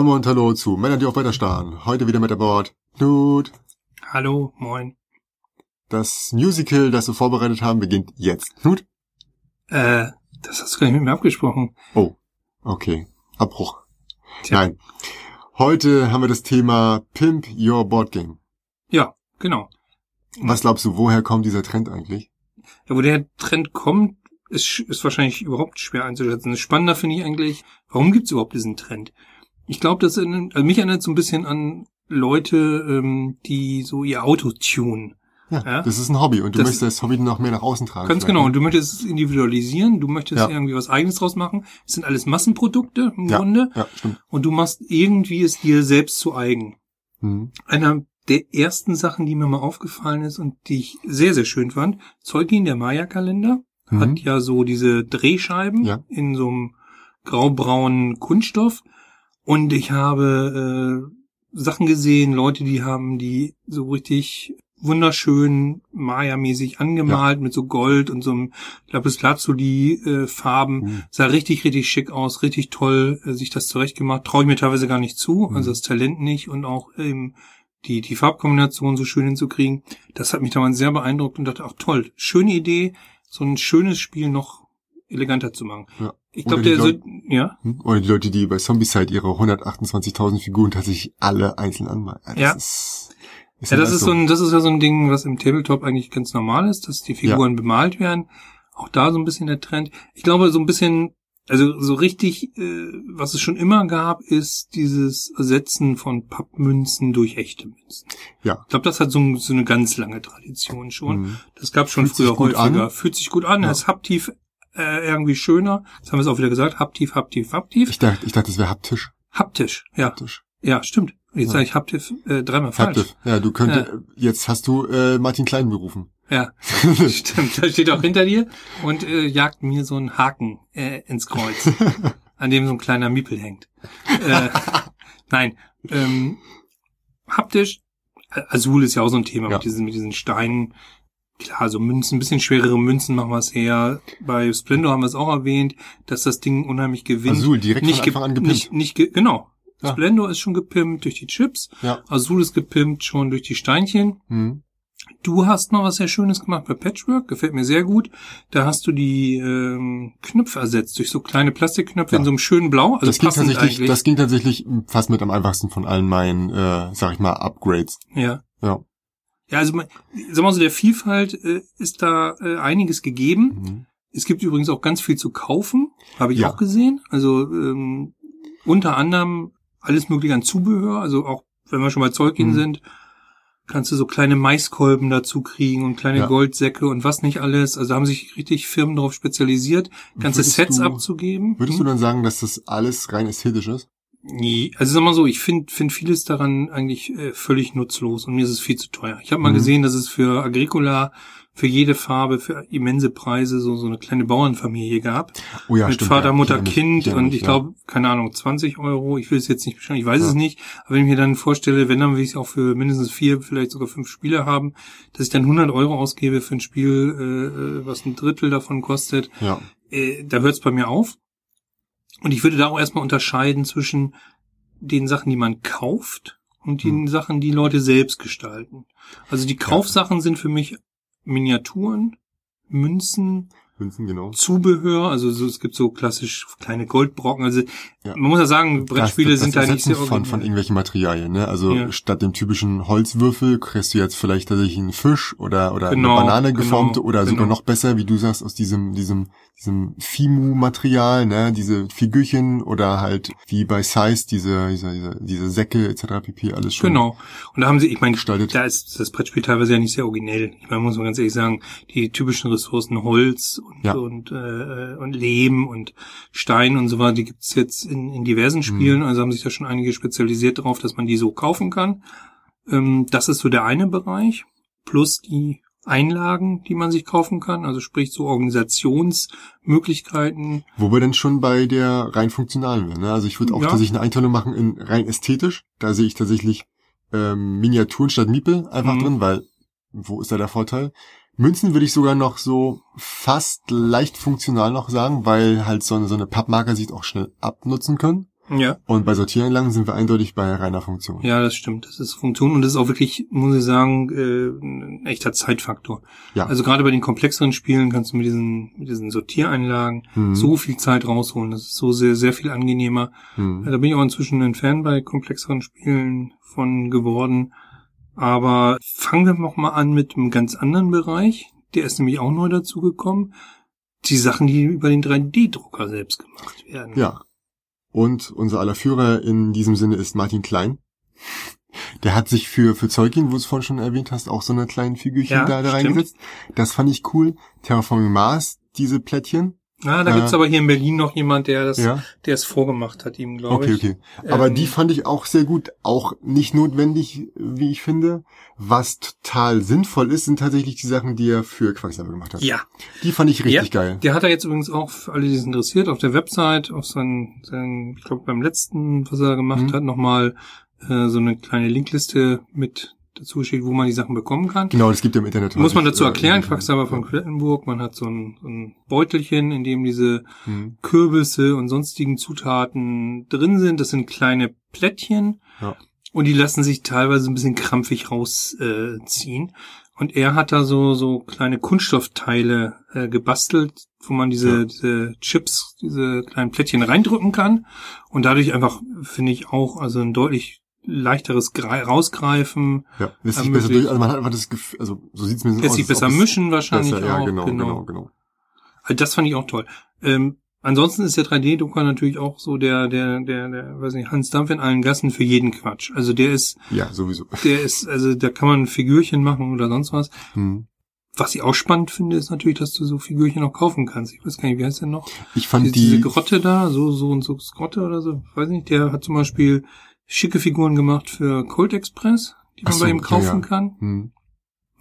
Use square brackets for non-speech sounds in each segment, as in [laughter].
Moin Moin und Hallo zu Männer, die auf weiter starren. Heute wieder mit an Bord. Knut. Hallo, moin. Das Musical, das wir vorbereitet haben, beginnt jetzt. Knut? Äh, das hast du gar nicht mit mir abgesprochen. Oh, okay. Abbruch. Tja. Nein. Heute haben wir das Thema Pimp Your Board Game. Ja, genau. Was glaubst du, woher kommt dieser Trend eigentlich? Ja, wo der Trend kommt, ist, ist wahrscheinlich überhaupt schwer einzuschätzen. Spannender finde ich eigentlich, warum gibt es überhaupt diesen Trend? Ich glaube, das erinnert- also mich erinnert so ein bisschen an Leute, ähm, die so ihr Auto tunen. Ja, Ja? das ist ein Hobby und du Das- möchtest das Hobby noch mehr nach außen tragen. Ganz genau. ne? Und du möchtest es individualisieren, du möchtest Ja. irgendwie was eigenes draus machen. Es sind alles Massenprodukte im Ja. Grunde. Ja, stimmt. Und du machst irgendwie es dir selbst zu eigen. Mhm. einer der ersten Sachen, die mir mal aufgefallen ist und die ich sehr, sehr schön fand, Zeugin, der Maya-Kalender, Mhm. hat ja so diese Drehscheiben in so einem graubraunen Kunststoff. Und ich habe äh, Sachen gesehen, Leute, die haben die so richtig wunderschön Maya-mäßig angemalt mit so Gold und so einem Lapislazuli-Farben. Mhm. Sah richtig, richtig schick aus, richtig toll, äh, sich das zurechtgemacht. Traue ich mir teilweise gar nicht zu, Mhm. also das Talent nicht und auch ähm, die, die Farbkombination so schön hinzukriegen. Das hat mich damals sehr beeindruckt und dachte, ach toll, schöne Idee, so ein schönes Spiel noch eleganter zu machen. Ja. Ich glaube, die der so, Leute- ja? Oder die Leute, die bei Zombicide ihre 128.000 Figuren tatsächlich alle einzeln anmalen. Das Ja. Ist, ja, das ist so ein, das ist ja so ein Ding, was im Tabletop eigentlich ganz normal ist, dass die Figuren bemalt werden. Auch da so ein bisschen der Trend. Ich glaube, so ein bisschen, also so richtig, äh, was es schon immer gab, ist dieses Ersetzen von Pappmünzen durch echte Münzen. Ja. Ich glaube, das hat so, so eine ganz lange Tradition schon. Mhm. Das gab schon Fühlt früher häufiger. an. Fühlt sich gut an, Ja. ist haptiv äh, irgendwie schöner. Jetzt haben wir es auch wieder gesagt, haptiv, haptiv, haptiv. Ich dachte, ich dachte, das wäre haptisch. Haptisch, ja. Haptisch. Ja, stimmt. Jetzt Ja. sage ich haptiv äh, dreimal falsch. Haptisch. Ja, du könntest, jetzt hast du äh, Martin Klein berufen. Ja, [laughs] stimmt. Da steht auch hinter dir und äh, jagt mir so einen Haken äh, ins Kreuz, [laughs] an dem so ein kleiner Miepel hängt. Äh, [laughs] nein, ähm, haptisch, äh, Azul ist ja auch so ein Thema Ja. mit diesen mit diesen Steinen. Klar, so Münzen, ein bisschen schwerere Münzen machen wir es her. Bei Splendor haben wir es auch erwähnt, dass das Ding unheimlich gewinnt. Azul, direkt nicht von Anfang an gepimpt. Nicht, nicht ge genau. Ja. Splendor ist schon gepimpt durch die Chips. Ja. Azul ist gepimpt schon durch die Steinchen. Mhm. Du hast mal was sehr Schönes gemacht bei Patchwork, gefällt mir sehr gut. Da hast du die ähm, Knöpfe ersetzt durch so kleine Plastikknöpfe Ja. in so einem schönen Blau. Also das ging tatsächlich, eigentlich. das ging tatsächlich fast mit am einfachsten von allen meinen, äh, sag ich mal, Upgrades. ja. Ja. Ja, also man- sag mal so, der Vielfalt äh, ist da äh, einiges gegeben. Mhm. Es gibt übrigens auch ganz viel zu kaufen, habe ich Ja. auch gesehen. Also ähm, unter anderem alles mögliche an Zubehör, also auch wenn wir schon bei Zeugin Mhm. sind, kannst du so kleine Maiskolben dazu kriegen und kleine Ja. Goldsäcke und was nicht alles. Also haben sich richtig Firmen darauf spezialisiert, ganze Würdest Sets du- abzugeben. Würdest Hm? du dann sagen, dass das alles rein ästhetisch ist? Nee, also sag mal so, ich finde find vieles daran eigentlich äh, völlig nutzlos und mir ist es viel zu teuer. Ich habe mal Mhm. gesehen, dass es für Agricola für jede Farbe für immense Preise so so eine kleine Bauernfamilie gab. Oh ja, mit stimmt. Vater, ja. Mutter, Ich mich, Kind erinnere und ich ja. glaube, keine Ahnung, 20 Euro. Ich will es jetzt nicht beschreiben, ich weiß Ja. es nicht. Aber wenn ich mir dann vorstelle, wenn dann will ich es auch für mindestens vier, vielleicht sogar fünf Spiele haben, dass ich dann 100 Euro ausgebe für ein Spiel, äh, äh, was ein Drittel davon kostet, Ja. äh, da hört es bei mir auf. Und ich würde da auch erstmal unterscheiden zwischen den Sachen, die man kauft und den Hm. Sachen, die Leute selbst gestalten. Also die Kaufsachen sind für mich Miniaturen, Münzen, Münzen, genau. Zubehör, also so, es gibt so klassisch kleine Goldbrocken. Also Ja. man muss ja sagen, Brettspiele das, das sind da nicht sehr von, von irgendwelchen Materialien, ne? Also Ja. statt dem typischen Holzwürfel kriegst du jetzt vielleicht tatsächlich einen Fisch oder oder Genau, eine Banane genau, geformte oder sogar genau. noch besser, wie du sagst, aus diesem diesem diesem Fimu-Material, ne? Diese Figürchen oder halt wie bei Size diese diese diese, diese Säcke etc. pp. Alles schon. Genau. Und da haben sie, ich meine, gestaltet. da ist das Brettspiel teilweise ja nicht sehr originell. Ich meine, muss man ganz ehrlich sagen, die typischen Ressourcen Holz und, Ja. und, äh, und Lehm und Stein und so weiter, die gibt's jetzt in, in Mhm. diversen Spielen. Also haben sich da schon einige spezialisiert darauf, dass man die so kaufen kann. Ähm, das ist so der eine Bereich. Plus die Einlagen, die man sich kaufen kann, also sprich so Organisationsmöglichkeiten. Wo wir denn schon bei der rein funktionalen wären. Ne? Also ich würde auch Ja. tatsächlich eine Einteilung machen in rein ästhetisch. Da sehe ich tatsächlich ähm, Miniaturen statt Miepel einfach Mhm. drin, weil wo ist da der Vorteil? Münzen würde ich sogar noch so fast leicht funktional noch sagen, weil halt so eine, so eine Pappmarker sich auch schnell abnutzen können. Ja. Und bei Sortieranlagen sind wir eindeutig bei reiner Funktion. Ja, das stimmt. Das ist Funktion und das ist auch wirklich, muss ich sagen, äh, ein echter Zeitfaktor. Ja. Also gerade bei den komplexeren Spielen kannst du mit diesen, mit diesen Sortiereinlagen Mhm. so viel Zeit rausholen. Das ist so sehr, sehr viel angenehmer. Hm. Da bin ich auch inzwischen ein Fan bei komplexeren Spielen von geworden. Aber fangen wir noch mal an mit einem ganz anderen Bereich. Der ist nämlich auch neu dazugekommen. Die Sachen, die über den 3D-Drucker selbst gemacht werden. Ja. Und unser aller Führer in diesem Sinne ist Martin Klein. Der hat sich für, für Zeugin, wo du es vorhin schon erwähnt hast, auch so eine kleinen Figürchen Ja, da, da reingesetzt. Das fand ich cool. Terraforming Mars, diese Plättchen. Ah, da Äh, gibt's aber hier in Berlin noch jemand, der das, Ja. der es vorgemacht hat, ihm, glaube Okay, ich. okay. Aber Ähm, die fand ich auch sehr gut. Auch nicht notwendig, wie ich finde. Was total sinnvoll ist, sind tatsächlich die Sachen, die er für Quacksalber gemacht hat. Ja, Die fand ich richtig ja, geil. Der hat er jetzt übrigens auch, für alle, die es interessiert, auf der Website, auf seinen, seinen ich glaube beim letzten, was er gemacht Mhm. hat, nochmal äh, so eine kleine Linkliste mit dazu steht, wo man die Sachen bekommen kann. Genau, das gibt ja im Internet. Muss man dazu äh, erklären, Quacksalber von Quedlinburg, man hat so ein, ein Beutelchen, in dem diese hm, Kürbisse und sonstigen Zutaten drin sind. Das sind kleine Plättchen Ja. und die lassen sich teilweise ein bisschen krampfig rausziehen. Äh, und er hat da so so kleine Kunststoffteile äh, gebastelt, wo man diese Ja. diese Chips, diese kleinen Plättchen reindrücken kann und dadurch einfach finde ich auch also ein deutlich leichteres Grei- rausgreifen, Ja, lässt sich besser durch, also man hat einfach das Gefühl, also so sieht's mir lässt sich besser mischen wahrscheinlich besser, ja, auch. genau, genau, genau. Also das fand ich auch toll. Ähm, ansonsten ist der 3D-Drucker natürlich auch so der, der, der, der, weiß nicht, Hans Dampf in allen Gassen für jeden Quatsch. Also der ist, Ja, sowieso. der ist, also da kann man Figürchen machen oder sonst was. Hm. Was ich auch spannend finde, ist natürlich, dass du so Figürchen auch kaufen kannst. Ich weiß gar nicht, wie heißt der noch? Ich fand diese, diese die, Grotte da, so, so und so Grotte oder so. Weiß nicht, der hat zum Beispiel schicke Figuren gemacht für Cold Express, die man so, bei ihm ja, kaufen ja. kann. hm,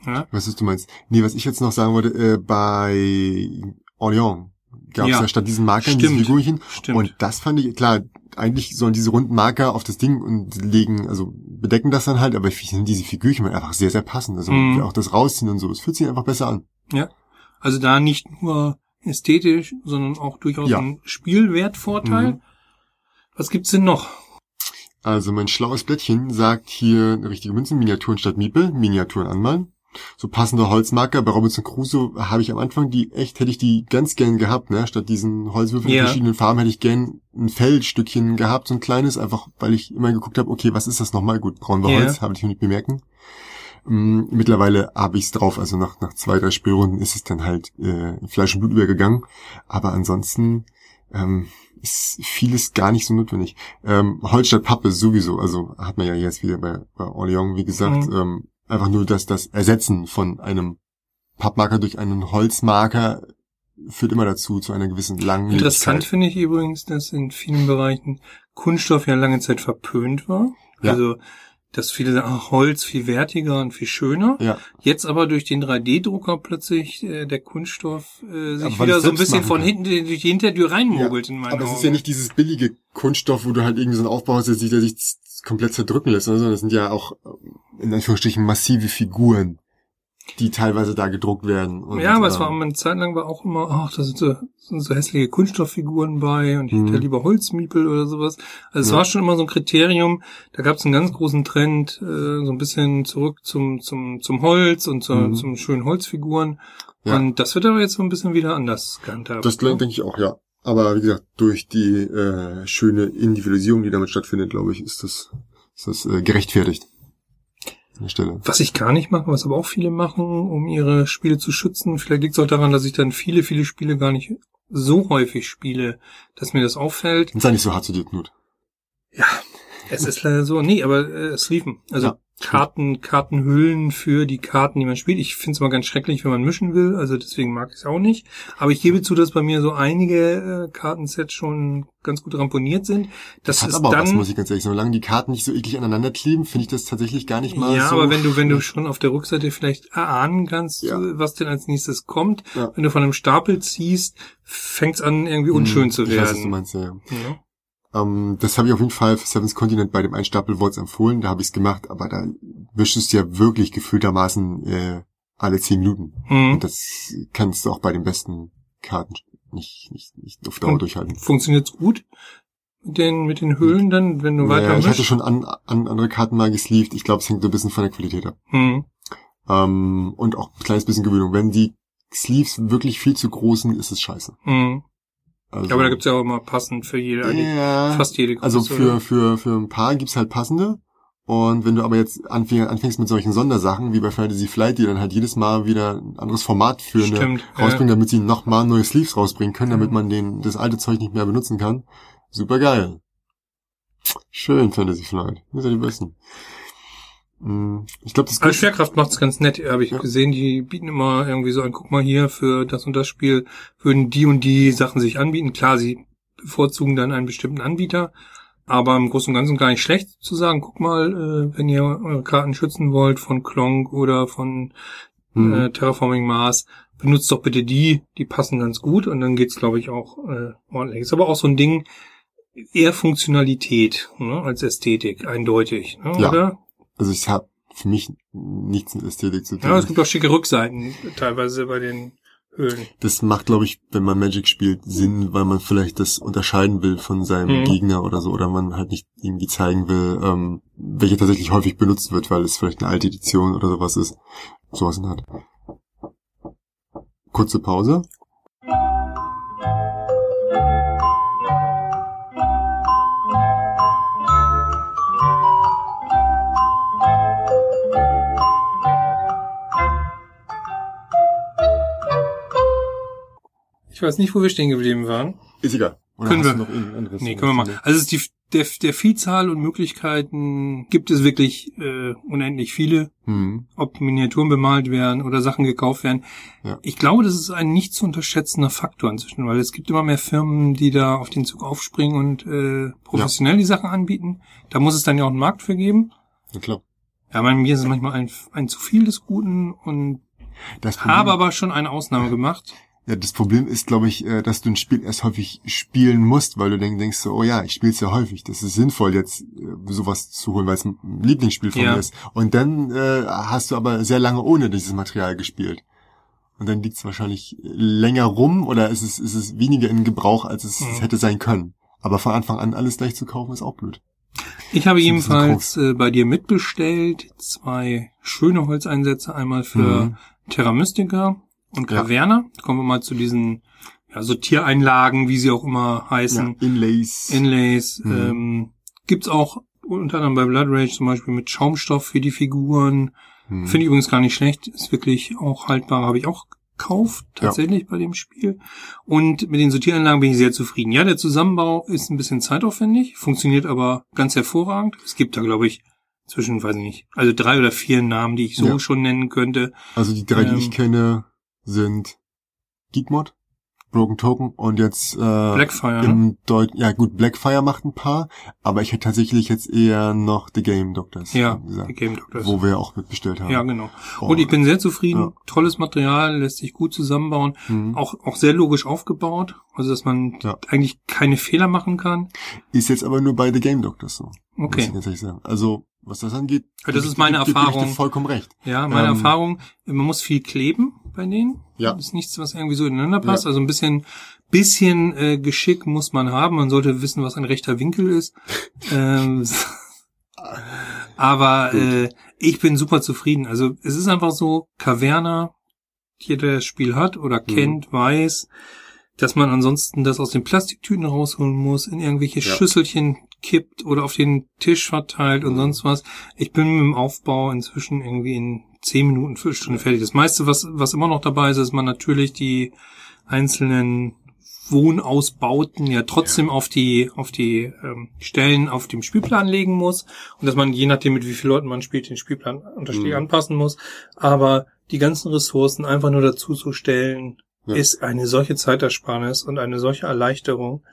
Ja. was ist du meinst? Nee, was ich jetzt noch sagen wollte, äh, bei Orléans gab es Ja. ja. statt diesen Markern Stimmt. diese Figurchen. Stimmt. Und das fand ich, klar, eigentlich sollen diese runden Marker auf das Ding und legen, also bedecken das dann halt, aber ich finde diese Figürchen einfach sehr, sehr passend. Also Mhm. auch das Rausziehen und so, es fühlt sich einfach besser an. Also da nicht nur ästhetisch, sondern auch durchaus Ja. ein Spielwertvorteil. Mhm. Was gibt's denn noch? Also mein schlaues Blättchen sagt hier eine richtige Münzen, Miniaturen statt Miepel, Miniaturen anmalen. So passende Holzmarker. Bei Robinson Crusoe habe ich am Anfang die echt, hätte ich die ganz gern gehabt, ne? Statt diesen Holzwürfeln Ja. in verschiedenen Farben hätte ich gern ein Feldstückchen gehabt, so ein kleines, einfach weil ich immer geguckt habe, okay, was ist das nochmal? Gut, braun war Ja. Holz, habe ich nicht bemerken. Mm, Mittlerweile habe ich's drauf, also nach, nach zwei, drei Spielrunden ist es dann halt äh, in Fleisch und Blut übergegangen. Aber ansonsten ähm, ist vieles gar nicht so notwendig. Ähm, Holz statt Pappe sowieso, also hat man ja jetzt wieder bei, bei Orléans, wie gesagt, Mhm. ähm, einfach nur das, das Ersetzen von einem Pappmarker durch einen Holzmarker führt immer dazu, zu einer gewissen langen Interessant finde ich übrigens, dass in vielen Bereichen Kunststoff ja lange Zeit verpönt war. Ja. Also, dass viele sagen, ach, Holz viel wertiger und viel schöner. Ja, Jetzt aber durch den 3D-Drucker plötzlich äh, der Kunststoff äh, sich weil wieder es so ein bisschen von hinten durch die Hintertür reinmogelt in meinen aber es Augen. ist ja nicht dieses billige Kunststoff, wo du halt irgendwie so einen Aufbau hast, der sich, komplett zerdrücken lässt, sondern das sind ja auch äh, in Anführungsstrichen massive Figuren, die teilweise da gedruckt werden. Und, ja, aber es war eine Zeit lang war auch immer, ach, da sind so, sind so hässliche Kunststofffiguren bei und ich hätte Mhm. lieber Holzmiepel oder sowas. Also es Ja. war schon immer so ein Kriterium. Da gab es einen ganz großen Trend, äh, so ein bisschen zurück zum zum zum Holz und zu, Mhm. zum schönen Holzfiguren. Ja. Und das wird aber jetzt so ein bisschen wieder anders gehandhabt. Das ne? denke ich auch, ja. Aber wie gesagt, durch die äh, schöne Individualisierung, die damit stattfindet, glaube ich, ist das, ist das äh, gerechtfertigt. An Stelle. Was ich gar nicht mache, was aber auch viele machen, um ihre Spiele zu schützen. Vielleicht liegt es auch daran, dass ich dann viele, viele Spiele gar nicht so häufig spiele, dass mir das auffällt. Und sei nicht so hart zu dir, Knut. Ja, es ist leider so. Nee, aber äh, Sleeven. Also Ja, Karten, Kartenhüllen für die Karten, die man spielt. Ich finde es mal ganz schrecklich, wenn man mischen will. Also deswegen mag ich es auch nicht. Aber ich gebe zu, dass bei mir so einige äh, Kartensets schon ganz gut ramponiert sind. Das, Hat ist aber dann. was, muss ich ganz ehrlich sagen. Solange die Karten nicht so eklig aneinander kleben, finde ich das tatsächlich gar nicht mal ja, so... aber wenn du, wenn du schon auf der Rückseite vielleicht erahnen kannst, Ja. was denn als nächstes kommt, Ja. wenn du von einem Stapel ziehst, fängt's an, irgendwie unschön Hm, zu Ich weiß, was du werden. meinst, ja. ja. Ähm, das habe ich auf jeden Fall für Seven's Continent bei dem Einstapel Worts empfohlen, da habe ich es gemacht, aber da wischst du es ja wirklich gefühltermaßen äh, alle zehn Minuten. Mhm. Und das kannst du auch bei den besten Karten nicht, nicht, nicht auf Dauer Und durchhalten. Funktioniert's gut? mit den, mit den Höhlen dann, wenn du Ja, weiter ich hatte mischst? schon an, an andere Karten mal gesleeved. Ich glaube, es hängt ein bisschen von der Qualität ab. Hm. Ähm, und auch ein kleines bisschen Gewöhnung. Wenn die Sleeves wirklich viel zu groß sind, ist es scheiße. Hm. Also, aber da gibt's ja auch immer passend für jede, ja, fast jede Größe. also für, für, für ein paar gibt's halt passende. Und wenn du aber jetzt anfäng, anfängst mit solchen Sondersachen, wie bei Fantasy Flight, die dann halt jedes Mal wieder ein anderes Format für eine Stimmt, ja. rausbringen, damit sie nochmal neue Sleeves rausbringen können, damit man den, das alte Zeug nicht mehr benutzen kann. Super geil. Schön, Fantasy Flight. Ihr seid die Besten. Mm, Ich glaube, das Also Schwerkraft macht's ganz nett, habe ich Ja. gesehen. Die bieten immer irgendwie so ein, guck mal hier, für das und das Spiel würden die und die Sachen sich anbieten. Klar, sie bevorzugen dann einen bestimmten Anbieter, aber im Großen und Ganzen gar nicht schlecht zu sagen, guck mal, äh, wenn ihr eure Karten schützen wollt von Klonk oder von Mhm. äh, Terraforming Mars, benutzt doch bitte die, die passen ganz gut und dann geht's, glaube ich, auch äh, ordentlich. Ist aber auch so ein Ding, eher Funktionalität ne, als Ästhetik, eindeutig, ne, Ja. oder? Also ich habe für mich nichts mit Ästhetik zu tun. Ja, es gibt auch schicke Rückseiten teilweise bei den Höhlen. das macht, glaube ich, wenn man Magic spielt, Sinn, weil man vielleicht das unterscheiden will von seinem Mhm. Gegner oder so, oder man halt nicht irgendwie zeigen will, ähm, welche tatsächlich häufig benutzt wird, weil es vielleicht eine alte Edition oder sowas ist. Sowas in der Art. Kurze Pause. Ich weiß nicht, wo wir stehen geblieben waren. Ist egal. Oder Können wir- noch anderes? Nee, können wir machen. Also es ist die, der, der Vielzahl und Möglichkeiten gibt es wirklich äh, unendlich viele, Hm. ob Miniaturen bemalt werden oder Sachen gekauft werden. Ja. Ich glaube, das ist ein nicht zu unterschätzender Faktor inzwischen, weil es gibt immer mehr Firmen, die da auf den Zug aufspringen und äh, professionell die Sachen anbieten. Da muss es dann ja auch einen Markt für geben. Na klar. Ja, bei mir ist es manchmal ein, ein zu viel des Guten und Das habe aber schon eine Ausnahme gemacht. Ja, das Problem ist, glaube ich, äh, dass du ein Spiel erst häufig spielen musst, weil du denk, denkst so, oh ja, ich spiele es ja häufig. Das ist sinnvoll, jetzt äh, sowas zu holen, weil es ein Lieblingsspiel von Ja. mir ist. Und dann äh, hast du aber sehr lange ohne dieses Material gespielt. Und dann liegt es wahrscheinlich länger rum oder ist es, ist es weniger in Gebrauch, als es Mhm. hätte sein können. Aber von Anfang an alles gleich zu kaufen, ist auch blöd. Ich habe ebenfalls äh, bei dir mitbestellt zwei schöne Holzeinsätze, einmal für Mhm. Terra Mystica und Ja. Caverna. Kommen wir mal zu diesen ja, Sortiereinlagen, wie sie auch immer Ja, heißen. Inlays. Inlays. Mhm. Ähm, gibt's auch unter anderem bei Blood Rage zum Beispiel mit Schaumstoff für die Figuren. Hm. Finde ich übrigens gar nicht schlecht. Ist wirklich auch haltbar. Habe ich auch gekauft, tatsächlich bei dem Spiel. Und mit den Sortieranlagen bin ich sehr zufrieden. Ja, der Zusammenbau ist ein bisschen zeitaufwendig, funktioniert aber ganz hervorragend. Es gibt da, glaube ich, zwischen, weiß ich nicht, also drei oder vier Namen, die ich so Ja. schon nennen könnte. Also die drei, die Ähm, ich kenne, sind Geekmod, Broken Token und jetzt äh, Blackfire, ne? im Deut ja gut, Blackfire macht ein paar, aber ich hätte tatsächlich jetzt eher noch The Game Doctors Ja, gesagt, die Game Doctors. wo wir auch mitbestellt haben. Ja, genau. Oh. Und ich bin sehr zufrieden. Ja. Tolles Material, lässt sich gut zusammenbauen. Mhm. Auch, auch sehr logisch aufgebaut. Also, dass man Ja. eigentlich keine Fehler machen kann. Ist jetzt aber nur bei The Game Doctors so. Muss Okay. Also, was das angeht, das ist meine Ich Erfahrung. dir vollkommen recht. Ja, meine Ähm, Erfahrung, man muss viel kleben bei denen. Ja. Das ist nichts, was irgendwie so ineinander passt. Ja. Also ein bisschen, bisschen äh, Geschick muss man haben. Man sollte wissen, was ein rechter Winkel ist. [laughs] ähm, [laughs] aber äh, ich bin super zufrieden. Also es ist einfach so, Caverna, jeder der das Spiel hat oder kennt, weiß, dass man ansonsten das aus den Plastiktüten rausholen muss, in irgendwelche Ja. Schüsselchen kippt oder auf den Tisch verteilt und sonst was. Ich bin mit dem Aufbau inzwischen irgendwie in zehn Minuten, Viertelstunde fertig. Das meiste, was, was immer noch dabei ist, ist man natürlich die einzelnen Wohnausbauten ja trotzdem auf die auf die ähm, Stellen auf dem Spielplan legen muss und dass man je nachdem mit wie vielen Leuten man spielt den Spielplan unterschiedlich Mhm. anpassen muss. Aber die ganzen Ressourcen einfach nur dazu zu stellen, Ja. ist eine solche Zeitersparnis und eine solche Erleichterung.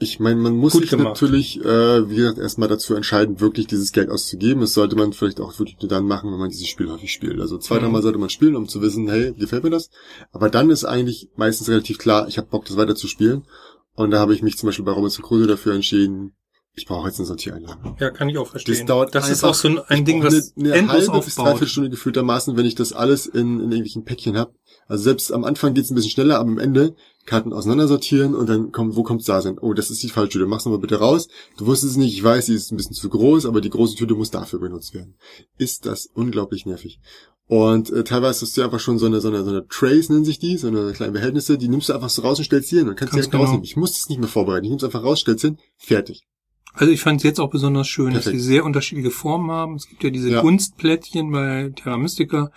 Ich meine, man muss sich gemacht. natürlich, äh, wie gesagt, erstmal dazu entscheiden, wirklich dieses Geld auszugeben. Das sollte man vielleicht auch wirklich nur dann machen, wenn man dieses Spiel häufig spielt. Also zwei, Mhm. dreimal sollte man spielen, um zu wissen, hey, gefällt mir das? Aber dann ist eigentlich meistens relativ klar, ich habe Bock, das weiter zu spielen. Und da habe ich mich zum Beispiel bei Robinson Crusoe dafür entschieden, ich brauche jetzt eine Sortiereinlage. Ja, kann ich auch verstehen. Das dauert das ist auch so ein, ein Ding, was eine, eine endlos halbe bis dreiviertel Stunde gefühltermaßen, wenn ich das alles in, in irgendwelchen Päckchen habe. Also selbst am Anfang geht's ein bisschen schneller, aber am Ende Karten auseinandersortieren und dann kommt, wo kommt's da sein? Oh, das ist die falsche Tüte. Mach's nochmal bitte raus. Du wusstest es nicht, ich weiß, die ist ein bisschen zu groß, aber die große Tüte muss dafür benutzt werden. Ist das unglaublich nervig. Und äh, teilweise hast du einfach schon so eine, so eine, so eine Trays, nennen sich die, so eine kleine Behältnisse, die nimmst du einfach so raus und stellst sie hin und kannst direkt rausnehmen. genau. Ich muss das nicht mehr vorbereiten. Ich nimm's einfach raus, stell's hin, fertig. Also ich fand es jetzt auch besonders schön, dass Perfekt. sie sehr unterschiedliche Formen haben. Es gibt ja diese Ja. Kunstplättchen bei Terra Mystica.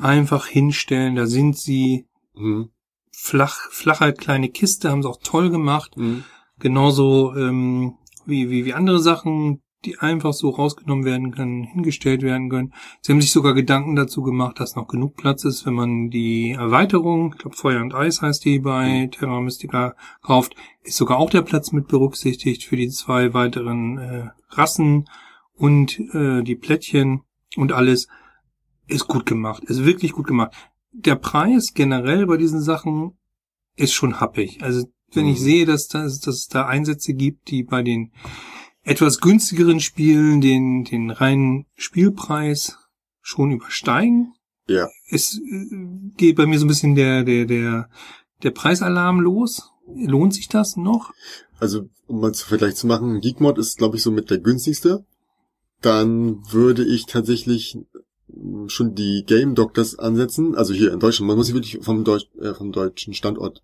Einfach hinstellen, da sind sie Mhm. flach, flache kleine Kiste, haben sie auch toll gemacht. Mhm. Genauso ähm, wie, wie, wie andere Sachen, die einfach so rausgenommen werden können, hingestellt werden können. Sie haben sich sogar Gedanken dazu gemacht, dass noch genug Platz ist, wenn man die Erweiterung, ich glaube Feuer und Eis heißt die bei Terra Mystica, kauft, ist sogar auch der Platz mit berücksichtigt für die zwei weiteren äh, Rassen und äh, die Plättchen und alles. Ist gut gemacht, ist wirklich gut gemacht. Der Preis generell bei diesen Sachen ist schon happig. Also wenn ich Mhm. sehe, dass, das, dass es da Einsätze gibt, die bei den etwas günstigeren Spielen den, den reinen Spielpreis schon übersteigen, Ja. es äh, geht bei mir so ein bisschen der, der, der, der Preisalarm los. Lohnt sich das noch? Also, um mal zu Vergleich zu machen, Geekmod ist, glaube ich, so mit der günstigste. Dann würde ich tatsächlich mh, schon die Game Doctors ansetzen. Also hier in Deutschland. Man muss sich wirklich vom, Deutsch, äh, vom deutschen Standort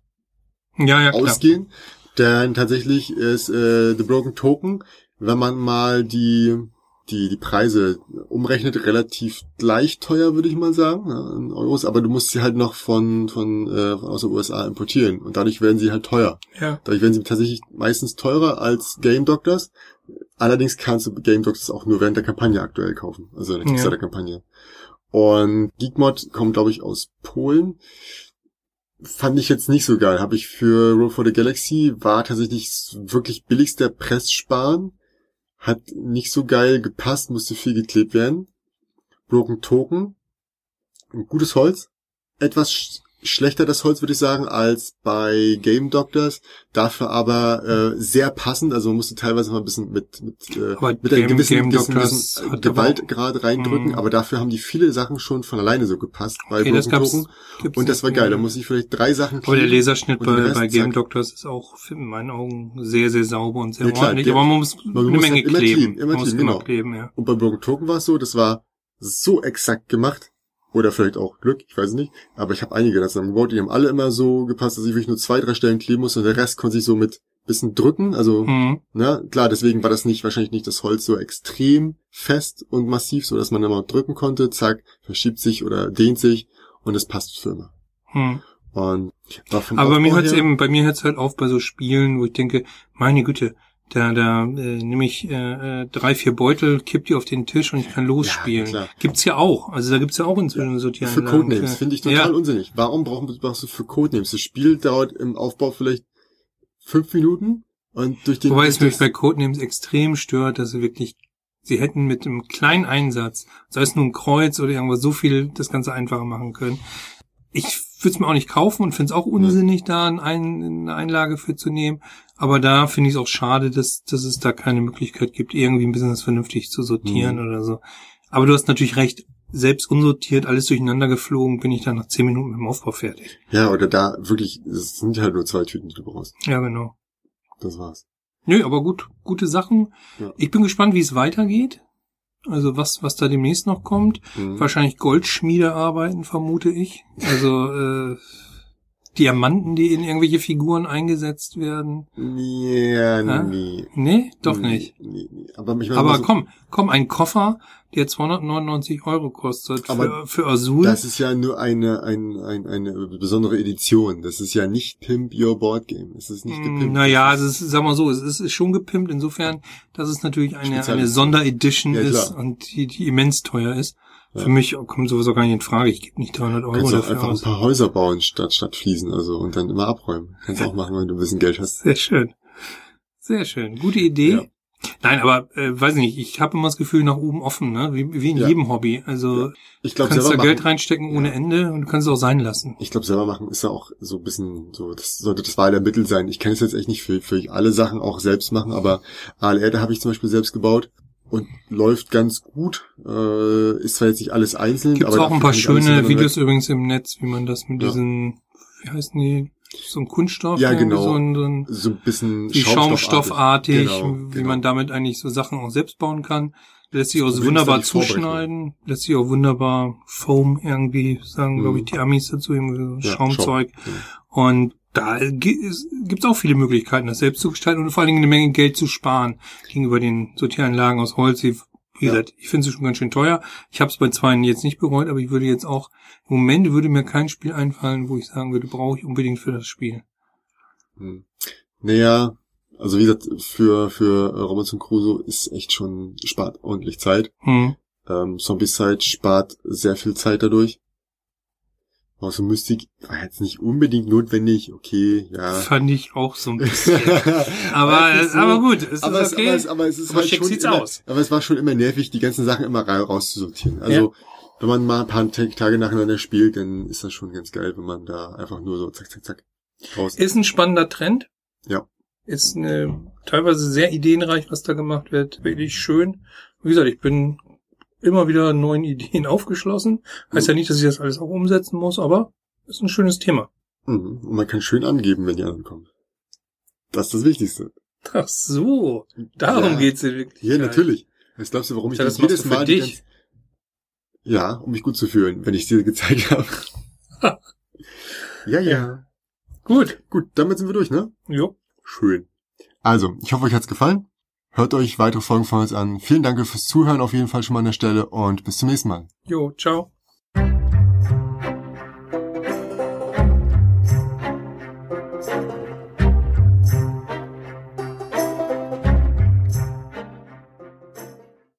Ja, ja, klar. ausgehen. Denn tatsächlich ist äh, The Broken Token, wenn man mal die die die Preise umrechnet, relativ gleich teuer, würde ich mal sagen, ja, in Euros. Aber du musst sie halt noch von von äh, aus den USA importieren und dadurch werden sie halt teuer. Ja. Dadurch werden sie tatsächlich meistens teurer als Game Doctors. Allerdings kannst du Game Doctors auch nur während der Kampagne aktuell kaufen, also in der Ja. Kickstarter-Kampagne. Und Geekmod kommt, glaube ich, aus Polen. Fand ich jetzt nicht so geil. Habe ich für Roll for the Galaxy, war tatsächlich wirklich billigster Press sparen. Hat nicht so geil gepasst, musste viel geklebt werden. Broken Token, gutes Holz. Etwas schlechter das Holz, würde ich sagen, als bei Game Doctors. Dafür aber äh, sehr passend. Also man musste teilweise mal ein bisschen mit, mit, äh, Aber mit einem gewissen, Game gewissen, gewissen hat Gewaltgrad reindrücken. Mhm. Aber dafür haben die viele Sachen schon von alleine so gepasst bei Okay, das gab's, gibt's Und das war geil. Da muss ich vielleicht drei Sachen Aber der. Laserschnitt bei, bei Game zack. Doctors ist auch in meinen Augen sehr, sehr sauber und sehr Ja, klar, ordentlich. der- aber man muss man eine muss Menge halt immer kleben. kleben, immer kleben, genau. kleben, ja. Und bei Broken Token war es so, das war so exakt gemacht. Oder vielleicht auch Glück, ich weiß es nicht. Aber ich habe einige da zusammengebaut, die haben alle immer so gepasst, dass ich wirklich nur zwei, drei Stellen kleben musste und der Rest konnte ich so mit bisschen drücken. Also, Mhm. ne, klar, deswegen war das nicht, wahrscheinlich nicht das Holz so extrem fest und massiv, so dass man immer drücken konnte, zack, verschiebt sich oder dehnt sich und es passt für immer. Mhm. Und war vom Aber bei mir her- eben, bei mir hört's halt auf bei so Spielen, wo ich denke, meine Güte, da, da äh, nehme ich äh, äh, drei, vier Beutel, kipp die auf den Tisch und ich kann losspielen. klar. gibt's ja auch. Also da gibt's ja auch inzwischen so die Für Codenames finde ich total ja, unsinnig. Warum brauchen, brauchst du für Codenames? Das Spiel dauert im Aufbau vielleicht fünf Minuten und durch den... Wobei es mich bei Codenames extrem stört, dass sie wirklich, sie hätten mit einem kleinen Einsatz, sei es nur ein Kreuz oder irgendwas, so viel das Ganze einfacher machen können. Ich würde es mir auch nicht kaufen und finde es auch unsinnig, da ein, eine Einlage für zu nehmen. Aber da finde ich es auch schade, dass, dass es da keine Möglichkeit gibt, irgendwie ein bisschen das vernünftig zu sortieren Mhm. oder so. Aber du hast natürlich recht, selbst unsortiert, alles durcheinander geflogen, bin ich dann nach zehn Minuten mit dem Aufbau fertig. Ja, oder da wirklich, es sind halt nur zwei Tüten, die du brauchst. Ja, genau. Das war's. Nö, aber gut, gute Sachen. Ja. Ich bin gespannt, wie es weitergeht. Also was, was da demnächst noch kommt. Mhm. Wahrscheinlich Goldschmiedearbeiten, vermute ich. Also äh, Diamanten, die in irgendwelche Figuren eingesetzt werden. Ja, Hä? nee. Nee, doch Nee, nicht. Nee, nee. Aber, ich meine, Aber so, komm, komm, ein Koffer, der 299 Euro kostet für, Aber für Azul. Das ist ja nur eine, ein, ein, eine besondere Edition. Das ist ja nicht Pimp Your Board Game. Es ist nicht gepimpt. Hm, Naja, es ist, sag mal so, es ist, ist schon gepimpt insofern, dass es natürlich eine, Spezial- eine Sonderedition Ja, ist und die, die immens teuer ist. Ja. Für mich kommt sowieso gar nicht in Frage. Ich gebe nicht 300 Du Euro kannst auch dafür einfach ein aus. paar Häuser bauen statt, statt Fliesen, also, und dann immer abräumen. Kannst auch machen, wenn du ein bisschen Geld hast. Sehr schön. Sehr schön. Gute Idee. Ja. Nein, aber äh, weiß nicht, ich habe immer das Gefühl nach oben offen, ne? Wie, wie in Ja. jedem Hobby. Also Ja. Ich du glaube, kannst da machen, Geld reinstecken ohne Ende und du kannst es auch sein lassen. ich glaube, selber machen ist ja auch so ein bisschen so, das sollte das Wahl der Mittel sein. Ich kann es jetzt echt nicht für, für alle Sachen auch selbst machen, aber ALR, da habe ich zum Beispiel selbst gebaut. Und läuft ganz gut. Äh, ist zwar jetzt nicht alles einzeln, Gibt's aber auch ein paar schöne Videos übrigens im Netz, wie man das mit Ja. diesen, wie heißen die, so ein Kunststoff, Ja, irgendwie genau. so ein, so ein so ein bisschen wie Schaumstoffartig, Genau, wie genau. man damit eigentlich so Sachen auch selbst bauen kann. Lässt sich auch so wunderbar zuschneiden, lässt sich auch wunderbar Foam irgendwie, sagen, Mhm. glaube ich, die Amis dazu, irgendwie so Ja, Schaumzeug. Schaum, Und da gibt es auch viele Möglichkeiten, das selbst zu gestalten und vor allen Dingen eine Menge Geld zu sparen gegenüber den Sortieranlagen aus Holz. Wie Ja. gesagt, ich finde sie schon ganz schön teuer. Ich habe es bei zweien jetzt nicht bereut, aber ich würde jetzt auch, im Moment würde mir kein Spiel einfallen, wo ich sagen würde, brauche ich unbedingt für das Spiel. Hm. Naja, also wie gesagt, für, für Robinson Crusoe ist echt schon, spart ordentlich Zeit. Hm. Ähm, Zombicide spart sehr viel Zeit dadurch. Außer Mystik war jetzt nicht unbedingt notwendig, okay, ja. Fand ich auch so ein [laughs] bisschen. aber, nicht so. aber gut, es aber, ist es, okay. aber, es, aber es ist Aber halt schick schon sieht's immer, aus. aber es war schon immer nervig, die ganzen Sachen immer ra- rauszusortieren. Also, wenn man mal ein paar Ta- Tage nacheinander spielt, dann ist das schon ganz geil, wenn man da einfach nur so zack, zack, zack raus. Ist ein spannender Trend. Ja. Ist eine, teilweise sehr ideenreich, was da gemacht wird. Wirklich schön. Wie gesagt, ich bin immer wieder neuen Ideen [laughs] aufgeschlossen. Heißt ja nicht, dass ich das alles auch umsetzen muss, aber ist ein schönes Thema. Mhm. Und man kann schön angeben, wenn die anderen kommen. Das ist das Wichtigste. Ach so, darum Ja. geht's in Wirklichkeit. Ja, natürlich. Was glaubst du, warum ich Ja, das jedes Mal dich. Ja, um mich gut zu fühlen, wenn ich dir gezeigt habe. ja, [laughs] ja. Gut. Gut, damit sind wir durch, ne? Jo. Schön. Also, ich hoffe, euch hat's gefallen. Hört euch weitere Folgen von uns an. Vielen Dank fürs Zuhören auf jeden Fall schon mal an der Stelle und bis zum nächsten Mal. Jo, ciao.